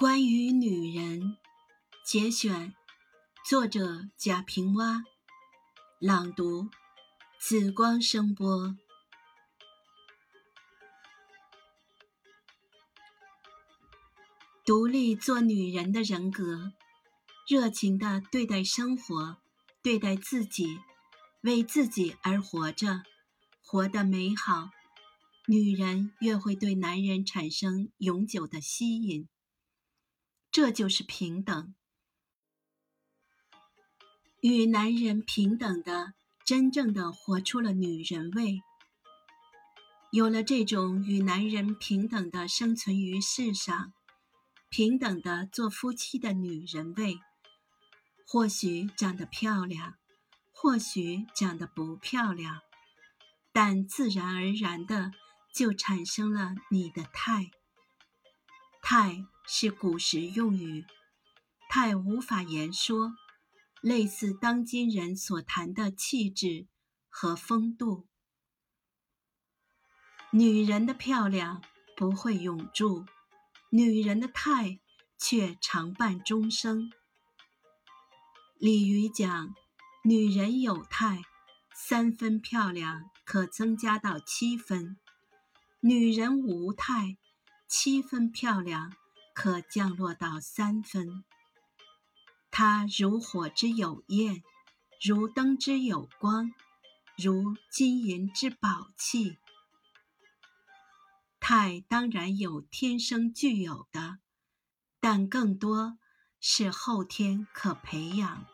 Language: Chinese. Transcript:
关于女人，节选，作者贾平凹，朗读紫光声波。独立做女人的人格，热情的对待生活，对待自己，为自己而活着，活得美好。女人越会对男人产生永久的吸引。这就是平等，与男人平等的，真正的活出了女人味。有了这种与男人平等的生存于世上，平等的做夫妻的女人味，或许长得漂亮，或许长得不漂亮，但自然而然的就产生了你的态，态。是古时用语，太无法言说，类似当今人所谈的气质和风度。女人的漂亮不会永驻，女人的态却常伴终生。鲤鱼讲，女人有态，三分漂亮可增加到七分；女人无态，七分漂亮。可降落到三分。它如火之有焰，如灯之有光，如金银之宝器。太当然有天生具有的，但更多是后天可培养。